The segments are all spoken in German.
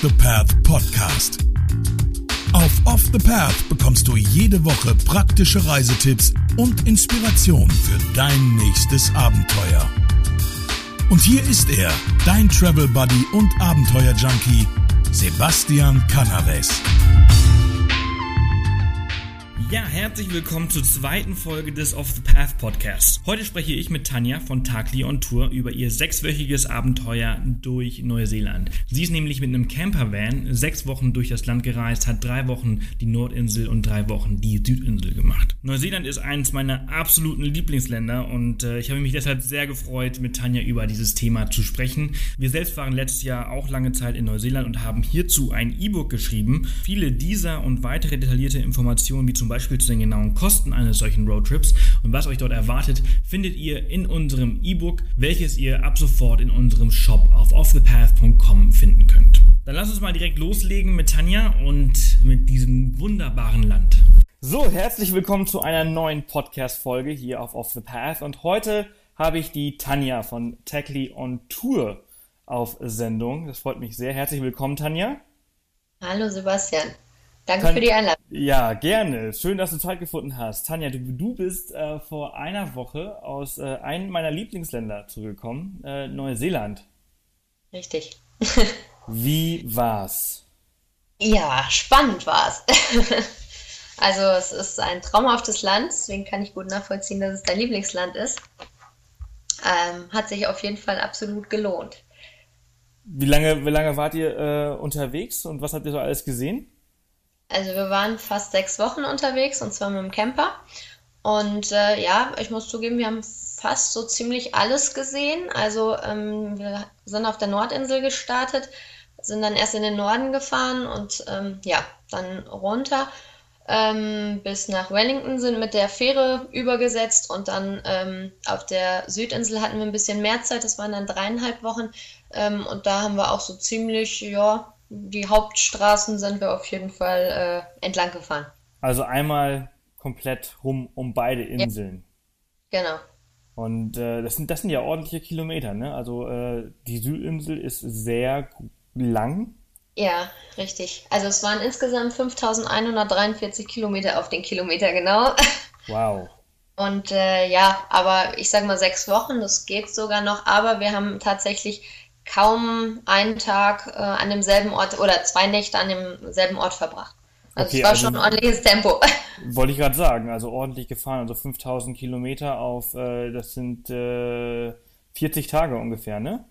The Path Podcast. Auf Off the Path bekommst du jede Woche praktische Reisetipps und Inspiration für dein nächstes Abenteuer. Und hier ist er, dein Travel Buddy und Abenteuer Junkie, Sebastian Canaves. Ja, herzlich willkommen zur zweiten Folge des Off the Path Podcasts. Heute spreche ich mit Tanja von Takli on Tour über ihr sechswöchiges Abenteuer durch Neuseeland. Sie ist nämlich mit einem Campervan sechs Wochen durch das Land gereist, hat drei Wochen die Nordinsel und drei Wochen die Südinsel gemacht. Neuseeland ist eines meiner absoluten Lieblingsländer und äh, ich habe mich deshalb sehr gefreut, mit Tanja über dieses Thema zu sprechen. Wir selbst waren letztes Jahr auch lange Zeit in Neuseeland und haben hierzu ein E-Book geschrieben. Viele dieser und weitere detaillierte Informationen, wie zum Beispiel Beispiel zu den genauen Kosten eines solchen Roadtrips und was euch dort erwartet, findet ihr in unserem E-Book, welches ihr ab sofort in unserem Shop auf offthepath.com finden könnt. Dann lasst uns mal direkt loslegen mit Tanja und mit diesem wunderbaren Land. So, herzlich willkommen zu einer neuen Podcast-Folge hier auf Off the Path und heute habe ich die Tanja von Tackly on Tour auf Sendung. Das freut mich sehr. Herzlich willkommen, Tanja. Hallo Sebastian. Danke Tan für die Einladung. Ja, gerne. Schön, dass du Zeit gefunden hast. Tanja, du, du bist äh, vor einer Woche aus äh, einem meiner Lieblingsländer zurückgekommen, äh, Neuseeland. Richtig. Wie war's? Ja, spannend war's. also es ist ein traumhaftes Land, deswegen kann ich gut nachvollziehen, dass es dein Lieblingsland ist. Ähm, hat sich auf jeden Fall absolut gelohnt. Wie lange, wie lange wart ihr äh, unterwegs und was habt ihr so alles gesehen? Also wir waren fast sechs Wochen unterwegs und zwar mit dem Camper. Und äh, ja, ich muss zugeben, wir haben fast so ziemlich alles gesehen. Also ähm, wir sind auf der Nordinsel gestartet, sind dann erst in den Norden gefahren und ähm, ja, dann runter ähm, bis nach Wellington, sind mit der Fähre übergesetzt und dann ähm, auf der Südinsel hatten wir ein bisschen mehr Zeit, das waren dann dreieinhalb Wochen. Ähm, und da haben wir auch so ziemlich, ja, die Hauptstraßen sind wir auf jeden Fall äh, entlang gefahren. Also einmal komplett rum um beide Inseln. Ja. Genau. Und äh, das, sind, das sind ja ordentliche Kilometer, ne? Also äh, die Südinsel ist sehr lang. Ja, richtig. Also es waren insgesamt 5143 Kilometer auf den Kilometer genau. Wow. Und äh, ja, aber ich sag mal sechs Wochen, das geht sogar noch, aber wir haben tatsächlich kaum einen Tag äh, an demselben Ort oder zwei Nächte an demselben Ort verbracht. Also okay, es war also, schon ein ordentliches Tempo. Wollte ich gerade sagen, also ordentlich gefahren, also 5000 Kilometer auf, äh, das sind äh, 40 Tage ungefähr, ne?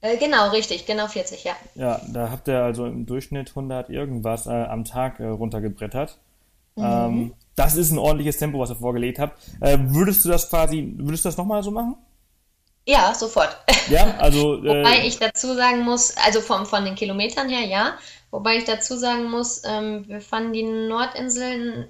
Äh, genau, richtig, genau 40, ja. Ja, da habt ihr also im Durchschnitt 100 irgendwas äh, am Tag äh, runtergebrettert. Mhm. Ähm, das ist ein ordentliches Tempo, was ihr vorgelegt habt. würdest du das quasi, würdest du das nochmal so machen? Ja, sofort. Ja, also. Äh, Wobei ich dazu sagen muss, also vom, von den Kilometern her, ja. Wobei ich dazu sagen muss, ähm, wir fanden die Nordinseln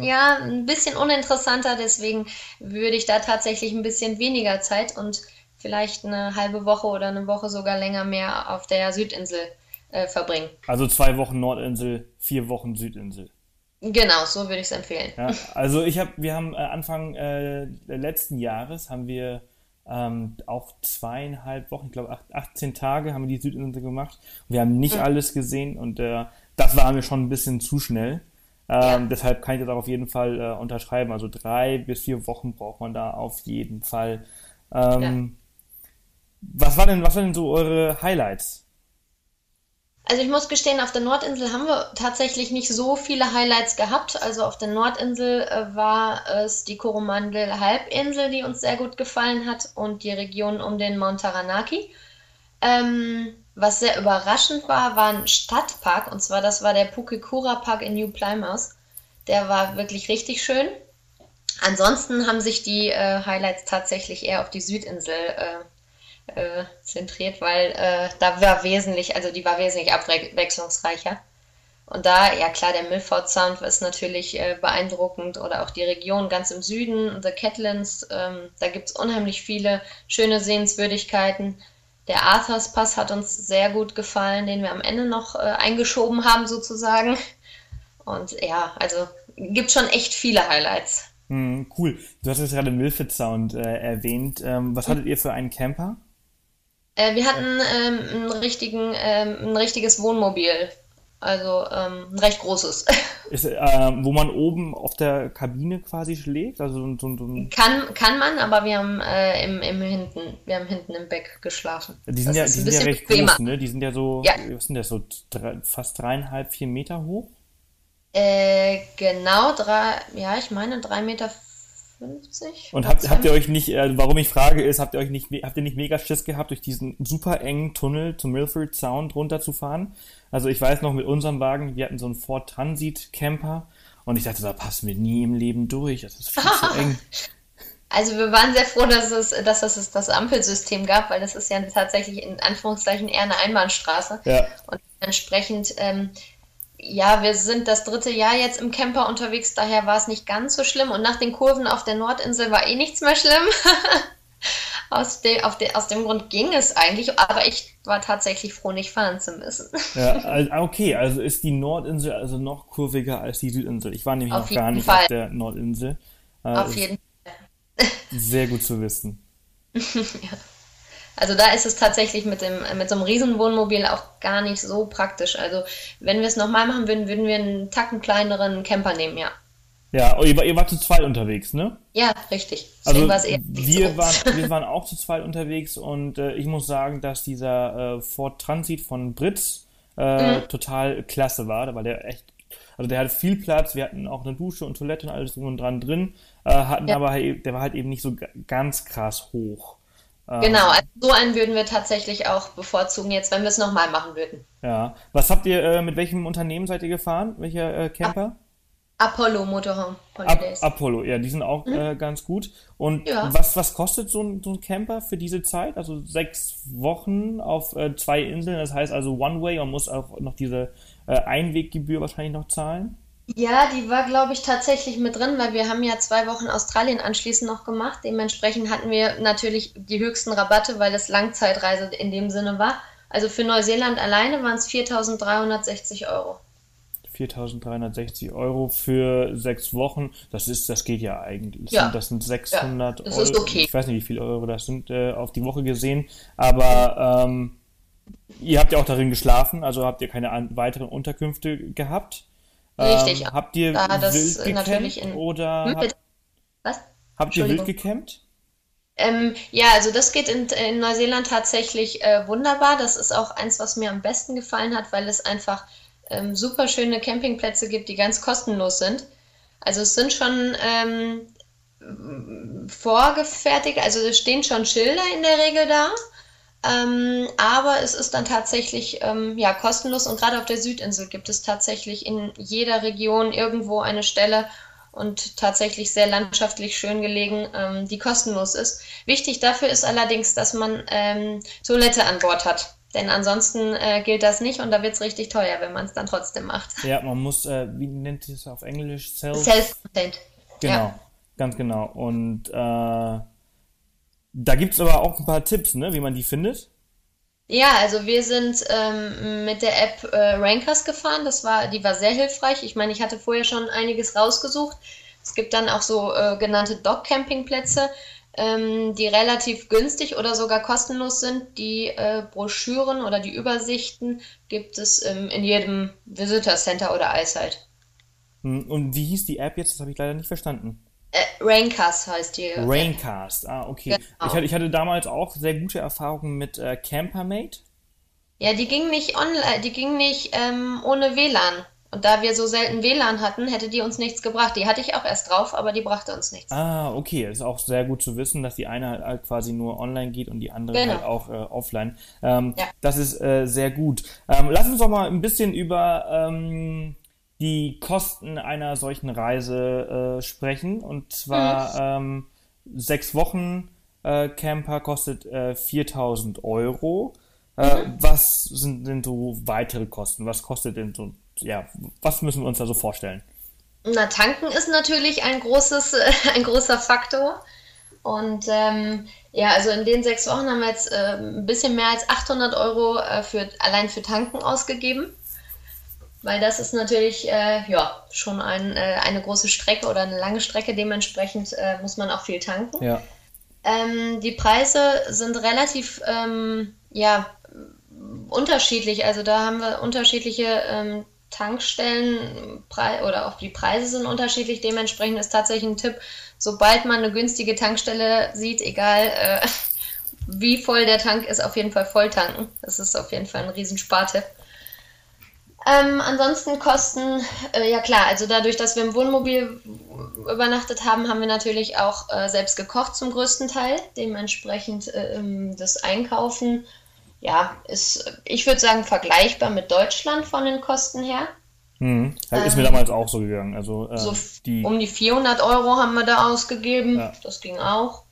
ja ein bisschen uninteressanter, deswegen würde ich da tatsächlich ein bisschen weniger Zeit und vielleicht eine halbe Woche oder eine Woche sogar länger mehr auf der Südinsel äh, verbringen. Also zwei Wochen Nordinsel, vier Wochen Südinsel. Genau, so würde ich es empfehlen. Ja, also ich habe, wir haben äh, Anfang äh, letzten Jahres haben wir ähm, auch zweieinhalb Wochen, ich glaube 18 Tage haben wir die Südinsel gemacht. Wir haben nicht mhm. alles gesehen und äh, das war mir schon ein bisschen zu schnell. Ähm. Deshalb kann ich das auch auf jeden Fall äh, unterschreiben. Also drei bis vier Wochen braucht man da auf jeden Fall. Ähm, ja. Was war denn, was waren denn so eure Highlights? Also ich muss gestehen, auf der Nordinsel haben wir tatsächlich nicht so viele Highlights gehabt. Also auf der Nordinsel äh, war es die Coromandel-Halbinsel, die uns sehr gut gefallen hat und die Region um den Mount Taranaki. Ähm, was sehr überraschend war, war ein Stadtpark und zwar das war der Pukekura Park in New Plymouth. Der war wirklich richtig schön. Ansonsten haben sich die äh, Highlights tatsächlich eher auf die Südinsel äh, äh, zentriert, weil äh, da war wesentlich, also die war wesentlich abwechslungsreicher. Und da, ja klar, der Milford Sound ist natürlich äh, beeindruckend oder auch die Region ganz im Süden, The Catlins, ähm, da gibt es unheimlich viele schöne Sehenswürdigkeiten. Der Arthurs Pass hat uns sehr gut gefallen, den wir am Ende noch äh, eingeschoben haben sozusagen. Und ja, also gibt schon echt viele Highlights. Hm, cool. Du hast jetzt gerade Milford Sound äh, erwähnt. Ähm, was hattet ihr für einen Camper? Äh, wir hatten ähm, einen richtigen, ähm, ein richtiges Wohnmobil. Also ähm, ein recht großes. Ist, äh, wo man oben auf der Kabine quasi schläft? Also so, so, so kann, kann man, aber wir haben äh, im, im hinten, wir haben hinten im Beck geschlafen. Die sind das ja, die sind ja recht bequemer. groß, ne? Die sind ja so, ja. was sind das, so drei, fast dreieinhalb, vier Meter hoch? Äh, genau, drei, ja, ich meine drei Meter 50. Und habt, habt ihr euch nicht, äh, warum ich frage, ist, habt ihr euch nicht, habt ihr nicht mega Schiss gehabt, durch diesen super engen Tunnel zum Milford Sound runterzufahren? Also ich weiß noch mit unserem Wagen, wir hatten so einen Ford Transit Camper und ich dachte, da passen wir nie im Leben durch. Das ist viel zu eng. Also wir waren sehr froh, dass es, dass es das Ampelsystem gab, weil das ist ja tatsächlich in Anführungszeichen eher eine Einbahnstraße. Ja. Und entsprechend ähm, ja, wir sind das dritte Jahr jetzt im Camper unterwegs, daher war es nicht ganz so schlimm. Und nach den Kurven auf der Nordinsel war eh nichts mehr schlimm. aus, de, de, aus dem Grund ging es eigentlich, aber ich war tatsächlich froh, nicht fahren zu müssen. ja, okay, also ist die Nordinsel also noch kurviger als die Südinsel. Ich war nämlich auf noch gar nicht Fall. auf der Nordinsel. Äh, auf jeden Fall. Sehr gut zu wissen. ja. Also da ist es tatsächlich mit, dem, mit so einem Riesenwohnmobil auch gar nicht so praktisch. Also wenn wir es nochmal machen würden, würden wir einen tacken kleineren Camper nehmen, ja. Ja, oh, ihr, war, ihr wart zu zweit unterwegs, ne? Ja, richtig. Deswegen also wir, so. waren, wir waren auch zu zweit unterwegs und äh, ich muss sagen, dass dieser äh, Ford Transit von Britz äh, mhm. total klasse war, weil der echt, also der hat viel Platz, wir hatten auch eine Dusche und Toilette und alles drum und dran drin, äh, hatten ja. aber halt, der war halt eben nicht so ganz krass hoch. Ähm, genau, also so einen würden wir tatsächlich auch bevorzugen, jetzt, wenn wir es nochmal machen würden. Ja. Was habt ihr, äh, mit welchem Unternehmen seid ihr gefahren? Welcher äh, Camper? Apollo Motorhome Holidays. Ap Apollo, ja, die sind auch mhm. äh, ganz gut. Und ja. was, was kostet so ein, so ein Camper für diese Zeit? Also sechs Wochen auf äh, zwei Inseln, das heißt also One-Way und muss auch noch diese äh, Einweggebühr wahrscheinlich noch zahlen? Ja, die war, glaube ich, tatsächlich mit drin, weil wir haben ja zwei Wochen Australien anschließend noch gemacht. Dementsprechend hatten wir natürlich die höchsten Rabatte, weil es Langzeitreise in dem Sinne war. Also für Neuseeland alleine waren es 4.360 Euro. 4.360 Euro für sechs Wochen, das ist, das geht ja eigentlich. Das, ja. sind, das sind 600 ja, das Euro. Ist okay. Ich weiß nicht, wie viele Euro das sind äh, auf die Woche gesehen, aber ähm, ihr habt ja auch darin geschlafen, also habt ihr keine weiteren Unterkünfte gehabt. Richtig. Ähm, habt ihr da wild natürlich in, oder hm, habt, was? habt ihr wild gecampt? Ähm, ja, also das geht in, in Neuseeland tatsächlich äh, wunderbar. Das ist auch eins, was mir am besten gefallen hat, weil es einfach ähm, super schöne Campingplätze gibt, die ganz kostenlos sind. Also es sind schon ähm, vorgefertigt, also es stehen schon Schilder in der Regel da. Ähm, aber es ist dann tatsächlich ähm, ja, kostenlos und gerade auf der Südinsel gibt es tatsächlich in jeder Region irgendwo eine Stelle und tatsächlich sehr landschaftlich schön gelegen, ähm, die kostenlos ist. Wichtig dafür ist allerdings, dass man ähm, Toilette an Bord hat. Denn ansonsten äh, gilt das nicht und da wird es richtig teuer, wenn man es dann trotzdem macht. Ja, man muss, äh, wie nennt es auf Englisch? Self- Self-contained. Genau, ja. ganz genau. Und äh, da gibt es aber auch ein paar Tipps, ne, wie man die findet. Ja, also wir sind ähm, mit der App äh, Rankers gefahren. Das war, die war sehr hilfreich. Ich meine, ich hatte vorher schon einiges rausgesucht. Es gibt dann auch so äh, genannte Dog-Campingplätze, ähm, die relativ günstig oder sogar kostenlos sind. Die äh, Broschüren oder die Übersichten gibt es ähm, in jedem Visitor Center oder Eyesight. Hm, und wie hieß die App jetzt? Das habe ich leider nicht verstanden. Äh, Raincast heißt die. Raincast, ah, okay. Genau. Ich, hatte, ich hatte damals auch sehr gute Erfahrungen mit äh, Campermate. Ja, die ging nicht online, die ging nicht ähm, ohne WLAN. Und da wir so selten WLAN hatten, hätte die uns nichts gebracht. Die hatte ich auch erst drauf, aber die brachte uns nichts. Ah, okay. Ist auch sehr gut zu wissen, dass die eine halt quasi nur online geht und die andere genau. halt auch äh, offline. Ähm, ja. Das ist äh, sehr gut. Ähm, lass uns doch mal ein bisschen über ähm, die Kosten einer solchen Reise äh, sprechen. Und zwar mhm. ähm, sechs Wochen äh, Camper kostet äh, 4000 Euro. Äh, mhm. Was sind denn so weitere Kosten? Was kostet denn so, ja, was müssen wir uns da so vorstellen? Na, tanken ist natürlich ein großes, ein großer Faktor. Und ähm, ja, also in den sechs Wochen haben wir jetzt äh, ein bisschen mehr als 800 Euro äh, für, allein für Tanken ausgegeben weil das ist natürlich äh, ja, schon ein, äh, eine große Strecke oder eine lange Strecke. Dementsprechend äh, muss man auch viel tanken. Ja. Ähm, die Preise sind relativ ähm, ja, unterschiedlich. Also da haben wir unterschiedliche ähm, Tankstellen oder auch die Preise sind unterschiedlich. Dementsprechend ist tatsächlich ein Tipp, sobald man eine günstige Tankstelle sieht, egal äh, wie voll der Tank ist, auf jeden Fall voll tanken. Das ist auf jeden Fall ein Riesensparte. Ähm, ansonsten Kosten, äh, ja klar, also dadurch, dass wir im Wohnmobil übernachtet haben, haben wir natürlich auch äh, selbst gekocht zum größten Teil. Dementsprechend äh, ähm, das Einkaufen, ja, ist, ich würde sagen, vergleichbar mit Deutschland von den Kosten her. Hm. Ist mir ähm, damals auch so gegangen. Also, äh, so die... um die 400 Euro haben wir da ausgegeben. Ja. Das ging auch.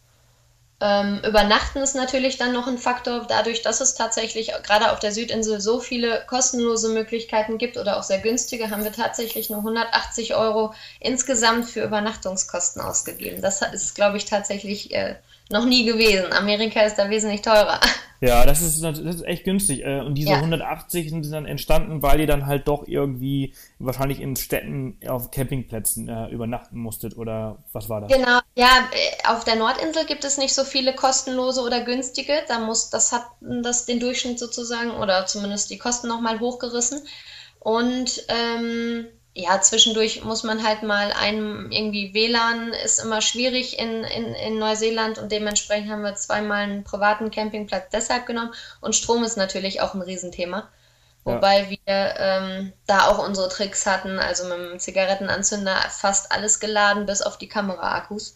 Ähm, Übernachten ist natürlich dann noch ein Faktor, dadurch, dass es tatsächlich gerade auf der Südinsel so viele kostenlose Möglichkeiten gibt oder auch sehr günstige, haben wir tatsächlich nur 180 Euro insgesamt für Übernachtungskosten ausgegeben. Das ist, glaube ich, tatsächlich äh, noch nie gewesen. Amerika ist da wesentlich teurer. Ja, das ist, das ist echt günstig. Äh, und diese ja. 180 sind dann entstanden, weil ihr dann halt doch irgendwie wahrscheinlich in Städten auf Campingplätzen äh, übernachten musstet oder was war das? Genau, ja, äh, auf der Nordinsel gibt es nicht so viele kostenlose oder günstige. Da muss, das hat das den Durchschnitt sozusagen oder zumindest die Kosten nochmal hochgerissen. Und ähm, ja, zwischendurch muss man halt mal einem irgendwie WLAN ist immer schwierig in, in, in Neuseeland und dementsprechend haben wir zweimal einen privaten Campingplatz deshalb genommen und Strom ist natürlich auch ein Riesenthema. Wobei ja. wir ähm, da auch unsere Tricks hatten, also mit dem Zigarettenanzünder fast alles geladen, bis auf die Kameraakkus.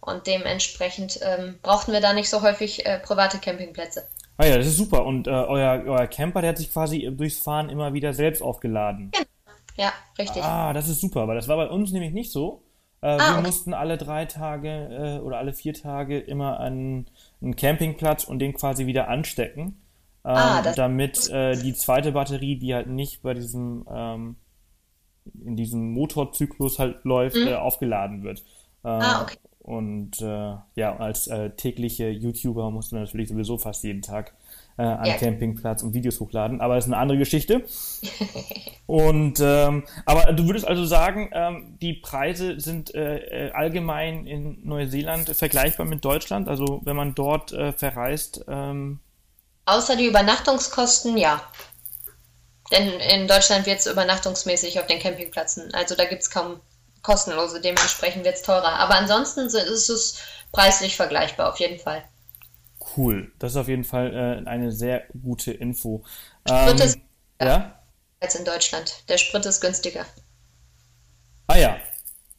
Und dementsprechend ähm, brauchten wir da nicht so häufig äh, private Campingplätze. Ah ja, das ist super. Und äh, euer, euer Camper, der hat sich quasi durchs Fahren immer wieder selbst aufgeladen. Genau. Ja, richtig. Ah, das ist super, weil das war bei uns nämlich nicht so. Äh, ah, wir okay. mussten alle drei Tage äh, oder alle vier Tage immer an einen Campingplatz und den quasi wieder anstecken, ähm, ah, damit äh, die zweite Batterie, die halt nicht bei diesem ähm, in diesem Motorzyklus halt läuft, mhm. Äh, aufgeladen wird. Äh, ah, okay. Und äh, ja, als tägliche YouTuber musst du natürlich sowieso fast jeden Tag äh, an ja. Campingplatz und Videos hochladen, aber das ist eine andere Geschichte. und ähm, aber du würdest also sagen, ähm, die Preise sind äh, äh, allgemein in Neuseeland vergleichbar mit Deutschland, also wenn man dort äh, verreist. Ähm Außer die Übernachtungskosten, ja. Denn in Deutschland wird es übernachtungsmäßig auf den Campingplätzen. Also da gibt es kaum kostenlose, dementsprechend wird es teurer. Aber ansonsten ist es preislich vergleichbar, auf jeden Fall. Cool. Das ist auf jeden Fall äh, eine sehr gute Info. Sprit ähm, ist ja? als in Deutschland. Der Sprit ist günstiger. Ah ja.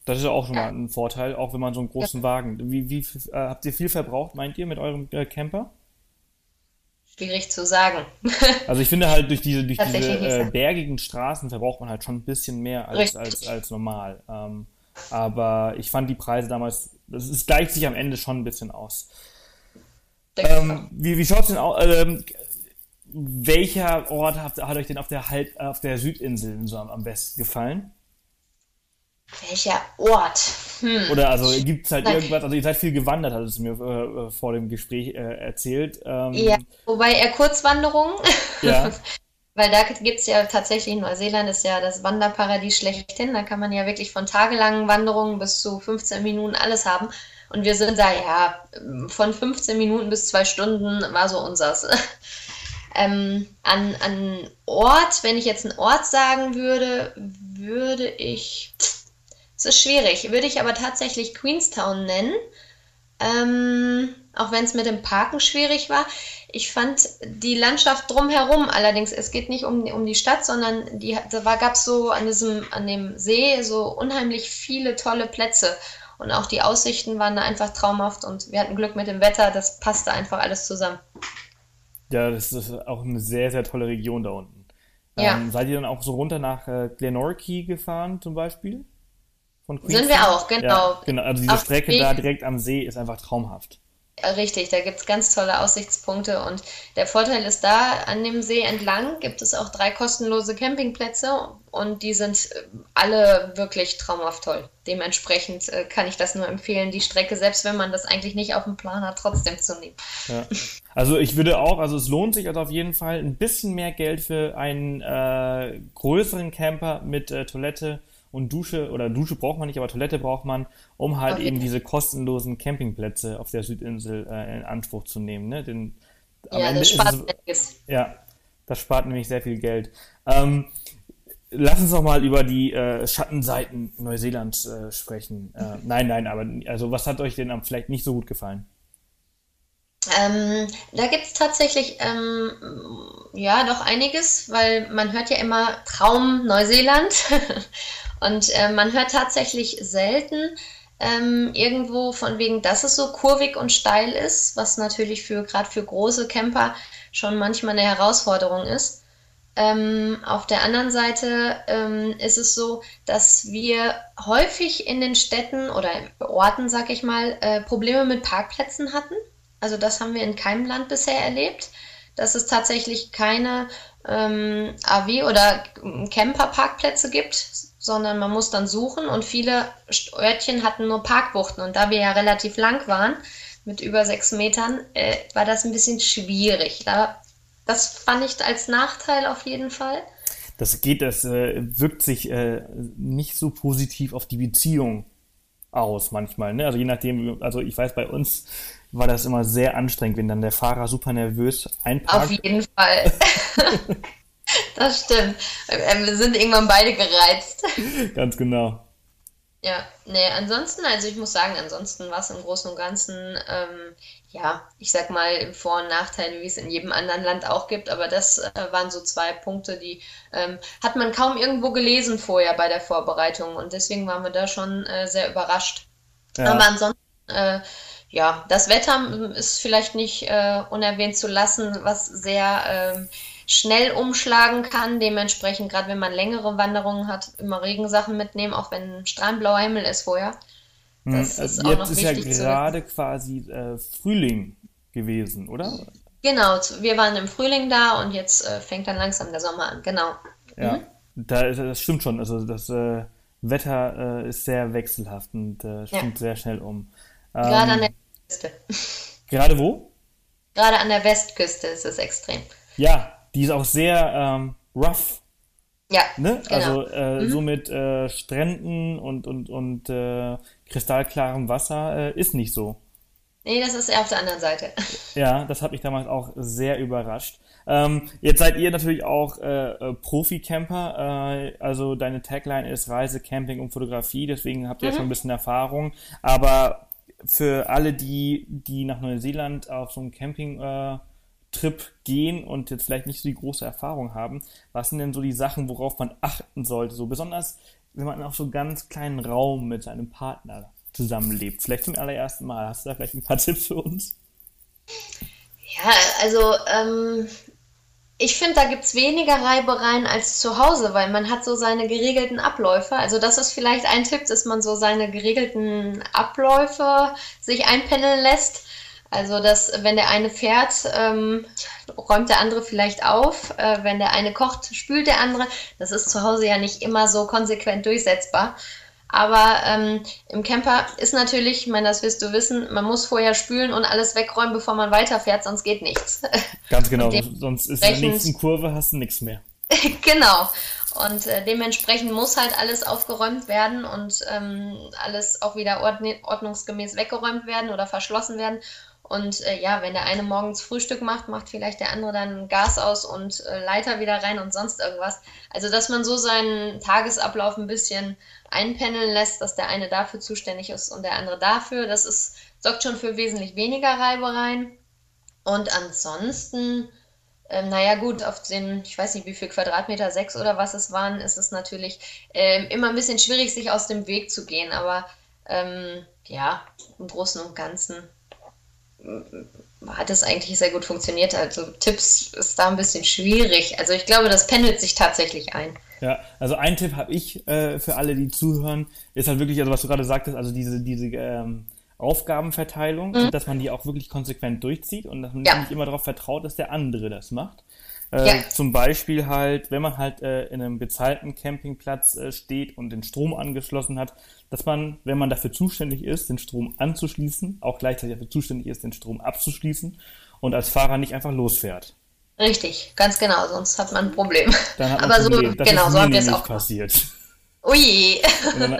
Das ist auch schon ja. mal ein Vorteil, auch wenn man so einen großen ja. Wagen. Wie, wie äh, habt ihr viel verbraucht, meint ihr, mit eurem äh, Camper? Schwierig zu sagen. also ich finde halt durch diese, durch diese äh, bergigen Straßen verbraucht man halt schon ein bisschen mehr als, als, als normal. Ähm, aber ich fand die Preise damals, es gleicht sich am Ende schon ein bisschen aus. Ähm, wie wie schaut es denn aus? Ähm, welcher Ort hat, hat, euch denn auf der, Halb, auf der Südinsel so am, am besten gefallen? Welcher Ort? Hm. Oder also gibt es halt Nein. irgendwas, also ihr seid viel gewandert, hat es mir äh, äh, vor dem Gespräch äh, erzählt. Ähm, ja, wobei eher Kurzwanderungen. Ja. Weil da gibt es ja tatsächlich, Neuseeland ist ja das Wanderparadies schlechthin. Da kann man ja wirklich von tagelangen Wanderungen bis zu 15 Minuten alles haben. Und wir sind da, ja, von 15 Minuten bis zwei Stunden war so unsers. ähm, an, an Ort, wenn ich jetzt einen Ort sagen würde, würde ich. Es ist schwierig, würde ich aber tatsächlich Queenstown nennen. Ähm, auch wenn es mit dem Parken schwierig war. Ich fand die Landschaft drumherum allerdings, es geht nicht um, um die Stadt, sondern die, da gab es so an, diesem, an dem See so unheimlich viele tolle Plätze. Und auch die Aussichten waren da einfach traumhaft und wir hatten Glück mit dem Wetter, das passte einfach alles zusammen. Ja, das ist auch eine sehr, sehr tolle Region da unten. Ja. Ähm, seid ihr dann auch so runter nach äh, Glenorchy gefahren zum Beispiel? Von Sind wir auch, genau. Ja, genau. Also diese Auf Strecke da direkt am See ist einfach traumhaft. Richtig, da gibt es ganz tolle Aussichtspunkte und der Vorteil ist da, an dem See entlang gibt es auch drei kostenlose Campingplätze und die sind äh, alle wirklich traumhaft toll. Dementsprechend äh, kann ich das nur empfehlen, die Strecke, selbst wenn man das eigentlich nicht auf dem Plan hat, trotzdem zu nehmen. Ja. Also ich würde auch, also es lohnt sich also auf jeden Fall ein bisschen mehr Geld für einen äh, größeren Camper mit äh, Toilette und Dusche oder Dusche braucht man nicht, aber Toilette braucht man, um halt okay. eben diese kostenlosen Campingplätze auf der Südinsel äh, in Anspruch zu nehmen. Ne? Den, am ja, Ende das spart es, Ja, das spart nämlich sehr viel Geld. Ähm, lass uns noch mal über die äh, Schattenseiten Neuseelands äh, sprechen. Äh, nein, nein, aber also was hat euch denn am vielleicht nicht so gut gefallen? Ähm, da gibt es tatsächlich ähm, ja doch einiges, weil man hört ja immer Traum Neuseeland und äh, man hört tatsächlich selten ähm, irgendwo von wegen, dass es so kurvig und steil ist, was natürlich für gerade für große Camper schon manchmal eine Herausforderung ist. Ähm, auf der anderen Seite ähm, ist es so, dass wir häufig in den Städten oder Orten, sag ich mal, äh, Probleme mit Parkplätzen hatten. Also das haben wir in keinem Land bisher erlebt, dass es tatsächlich keine ähm, AW- oder Camper-Parkplätze gibt, sondern man muss dann suchen und viele Örtchen hatten nur Parkbuchten und da wir ja relativ lang waren, mit über sechs Metern, äh, war das ein bisschen schwierig. Da, das fand ich als Nachteil auf jeden Fall. Das geht, das äh, wirkt sich äh, nicht so positiv auf die Beziehung aus manchmal. Ne? Also je nachdem, also ich weiß, bei uns war das immer sehr anstrengend, wenn dann der Fahrer super nervös einparkt. Auf jeden Fall. das stimmt. Ähm, wir sind irgendwann beide gereizt. Ganz genau. Ja, nee, ansonsten, also ich muss sagen, ansonsten war es im Großen und Ganzen, ähm, ja, ich sag mal, Vor- und Nachteile, wie es in jedem anderen Land auch gibt, aber das äh, waren so zwei Punkte, die ähm, hat man kaum irgendwo gelesen vorher bei der Vorbereitung und deswegen waren wir da schon äh, sehr überrascht. Ja. Aber ansonsten, äh, ja, das Wetter ist vielleicht nicht äh, unerwähnt zu lassen, was sehr ähm, schnell umschlagen kann. Dementsprechend, gerade wenn man längere Wanderungen hat, immer Regensachen mitnehmen, auch wenn strahlenblauer Himmel ist vorher. Hm, das ist also Jetzt ist ja gerade quasi äh, Frühling gewesen, oder? Genau, wir waren im Frühling da und jetzt äh, fängt dann langsam der Sommer an, genau. Ja, mhm. da, das stimmt schon. Also das äh, Wetter äh, ist sehr wechselhaft und äh, stimmt ja. sehr schnell um. Gerade an ähm, der Westküste. Gerade wo? Gerade an der Westküste ist es extrem. Ja, die ist auch sehr ähm, rough. Ja. Ne? Genau. Also äh, mhm. so mit äh, Stränden und, und, und äh, kristallklarem Wasser äh, ist nicht so. Nee, das ist eher auf der anderen Seite. Ja, das hat mich damals auch sehr überrascht. Ähm, jetzt seid ihr natürlich auch äh, äh, Profi-Camper, äh, also deine Tagline ist Reise, Camping und Fotografie, deswegen habt ihr mhm. ja schon ein bisschen Erfahrung. Aber für alle, die, die nach Neuseeland auf so einem Camping-Trip äh, gehen und jetzt vielleicht nicht so die große Erfahrung haben, was sind denn so die Sachen, worauf man achten sollte? So besonders, wenn man auf so ganz kleinen Raum mit seinem Partner zusammenlebt. Vielleicht zum allerersten Mal. Hast du da vielleicht ein paar Tipps für uns? Ja, also ähm, ich finde, da gibt es weniger Reibereien als zu Hause, weil man hat so seine geregelten Abläufe. Also das ist vielleicht ein Tipp, dass man so seine geregelten Abläufe sich einpendeln lässt. Also dass wenn der eine fährt, ähm, räumt der andere vielleicht auf. Äh, wenn der eine kocht, spült der andere. Das ist zu Hause ja nicht immer so konsequent durchsetzbar. Aber ähm, im Camper ist natürlich, ich meine, das wirst du wissen, man muss vorher spülen und alles wegräumen, bevor man weiterfährt, sonst geht nichts. Ganz genau, sonst ist in der nächsten Kurve hast du nichts mehr. genau. Und äh, dementsprechend muss halt alles aufgeräumt werden und ähm, alles auch wieder ordnungsgemäß weggeräumt werden oder verschlossen werden. Und äh, ja, wenn der eine morgens Frühstück macht, macht vielleicht der andere dann Gas aus und äh, Leiter wieder rein und sonst irgendwas. Also, dass man so seinen Tagesablauf ein bisschen einpendeln lässt, dass der eine dafür zuständig ist und der andere dafür. Das ist, sorgt schon für wesentlich weniger Reibereien. Und ansonsten, ähm, naja gut, auf den, ich weiß nicht wie viel Quadratmeter, sechs oder was es waren, ist es natürlich ähm, immer ein bisschen schwierig, sich aus dem Weg zu gehen. Aber ähm, ja, im Großen und Ganzen hat es eigentlich sehr gut funktioniert. Also Tipps ist da ein bisschen schwierig. Also ich glaube, das pendelt sich tatsächlich ein. Ja, also ein Tipp habe ich äh, für alle, die zuhören, ist halt wirklich, also was du gerade sagtest, also diese, diese ähm, Aufgabenverteilung, mhm. dass man die auch wirklich konsequent durchzieht und dass man ja. nicht immer darauf vertraut, dass der andere das macht. Äh, ja. Zum Beispiel halt, wenn man halt äh, in einem bezahlten Campingplatz äh, steht und den Strom angeschlossen hat, dass man, wenn man dafür zuständig ist, den Strom anzuschließen, auch gleichzeitig dafür zuständig ist, den Strom abzuschließen und als Fahrer nicht einfach losfährt. Richtig, ganz genau, sonst hat man ein Problem. Dann hat man aber Problem. so, das genau, so haben wir es auch passiert. Ui.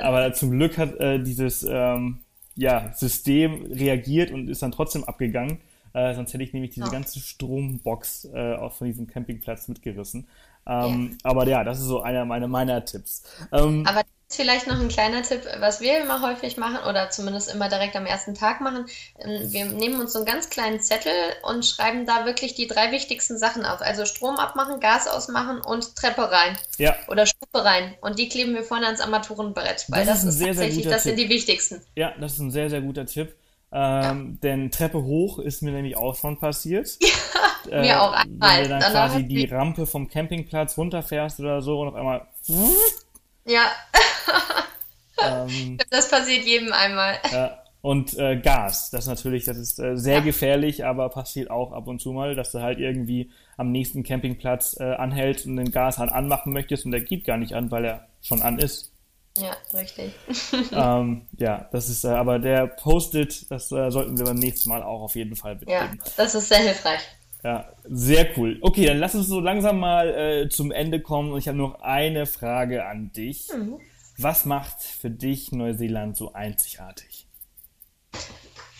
aber zum Glück hat äh, dieses ähm, ja, System reagiert und ist dann trotzdem abgegangen. Äh, sonst hätte ich nämlich diese oh. ganze Strombox äh, auch von diesem Campingplatz mitgerissen. Ähm, ja. Aber ja, das ist so einer meiner, meiner Tipps. Ähm, aber vielleicht noch ein kleiner Tipp, was wir immer häufig machen oder zumindest immer direkt am ersten Tag machen. Ähm, wir nehmen uns so einen ganz kleinen Zettel und schreiben da wirklich die drei wichtigsten Sachen auf. Also Strom abmachen, Gas ausmachen und Treppe rein. Ja. Oder Stufe rein. Und die kleben wir vorne ans Armaturenbrett, weil das, das ist, ist sehr, tatsächlich, das Tipp. sind die wichtigsten. Ja, das ist ein sehr, sehr guter Tipp. Ähm. Denn Treppe hoch ist mir nämlich auch schon passiert. Ja, äh, mir auch einmal. Wenn du dann quasi die Rampe vom Campingplatz runterfährst oder so und auf einmal. Ja. ähm, das passiert jedem einmal. Ja. Und äh, Gas, das natürlich, das ist äh, sehr ja. gefährlich, aber passiert auch ab und zu mal, dass du halt irgendwie am nächsten Campingplatz äh, anhältst und den Gashahn anmachen möchtest und der geht gar nicht an, weil er schon an ist. Ja, richtig. ähm, ja, das ist, äh, aber der Post-it, das äh, sollten wir beim nächsten Mal auch auf jeden Fall mitnehmen. Ja, das ist sehr hilfreich. Ja, sehr cool. Okay, dann lass uns so langsam mal äh, zum Ende kommen und ich habe noch eine Frage an dich. Mhm. Was macht für dich Neuseeland so einzigartig?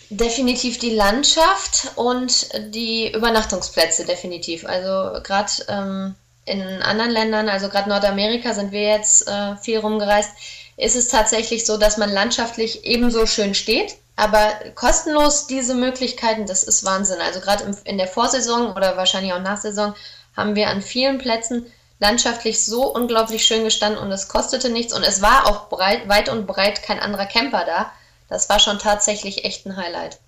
Definitiv die Landschaft und die Übernachtungsplätze, definitiv. Also gerade ähm, in anderen Ländern, also gerade Nordamerika sind wir jetzt äh, viel rumgereist, ist es tatsächlich so, dass man landschaftlich ebenso schön steht, aber kostenlos diese Möglichkeiten, das ist Wahnsinn. Also gerade in der Vorsaison oder wahrscheinlich auch nach Saison haben wir an vielen Plätzen landschaftlich so unglaublich schön gestanden und es kostete nichts und es war auch breit, weit und breit kein anderer Camper da. Das war schon tatsächlich echt ein Highlight.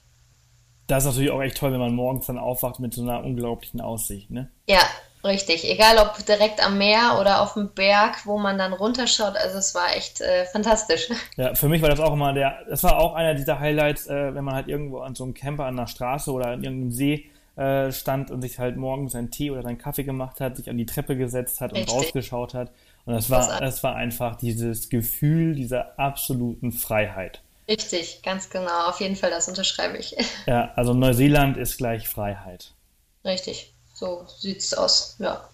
Das ist natürlich auch echt toll, wenn man morgens dann aufwacht mit so einer unglaublichen Aussicht, ne? Ja, Richtig, egal ob direkt am Meer oder auf dem Berg, wo man dann runterschaut, also es war echt äh, fantastisch. Ja, für mich war das auch immer der, das war auch einer dieser Highlights, äh, wenn man halt irgendwo an so einem Camper an der Straße oder an irgendeinem See äh, stand und sich halt morgens seinen Tee oder seinen Kaffee gemacht hat, sich an die Treppe gesetzt hat und Richtig. rausgeschaut hat. Und das war, das war einfach dieses Gefühl dieser absoluten Freiheit. Richtig, ganz genau, auf jeden Fall, das unterschreibe ich. Ja, also Neuseeland ist gleich Freiheit. Richtig. So sieht's aus, ja.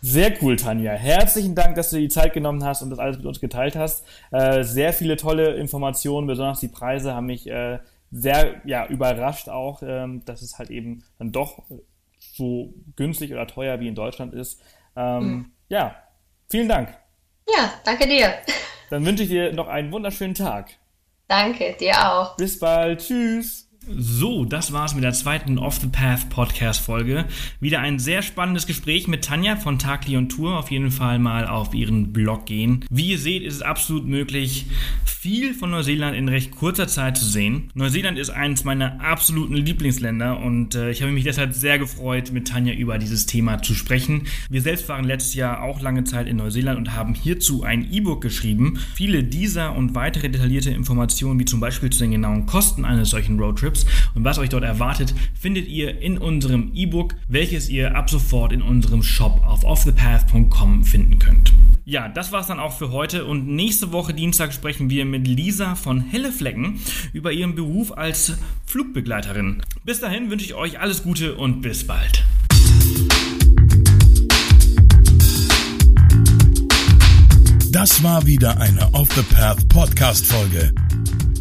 Sehr cool, Tanja. Herzlichen Dank, dass du die Zeit genommen hast und das alles mit uns geteilt hast. Äh, sehr viele tolle Informationen, besonders die Preise haben mich äh, sehr ja, überrascht auch, ähm, dass es halt eben dann doch so günstig oder teuer wie in Deutschland ist. Ähm, mhm. Ja, vielen Dank. Ja, danke dir. Dann wünsche ich dir noch einen wunderschönen Tag. Danke, dir auch. Bis bald. Tschüss. So, das war's mit der zweiten Off the Path Podcast Folge. Wieder ein sehr spannendes Gespräch mit Tanja von Tagli und Tour. Auf jeden Fall mal auf ihren Blog gehen. Wie ihr seht, ist es absolut möglich, viel von Neuseeland in recht kurzer Zeit zu sehen. Neuseeland ist eines meiner absoluten Lieblingsländer und äh, ich habe mich deshalb sehr gefreut, mit Tanja über dieses Thema zu sprechen. Wir selbst waren letztes Jahr auch lange Zeit in Neuseeland und haben hierzu ein E-Book geschrieben. Viele dieser und weitere detaillierte Informationen, wie zum Beispiel zu den genauen Kosten eines solchen Roadtrips, Trips und was euch dort erwartet, findet ihr in unserem E-Book, welches ihr ab sofort in unserem Shop auf offthepath.com finden könnt. Ja, das war's dann auch für heute und nächste Woche Dienstag sprechen wir mit Lisa von Helle Flecken über ihren Beruf als Flugbegleiterin. Bis dahin wünsche ich euch alles Gute und bis bald. Das war wieder eine Off the Path Podcast Folge.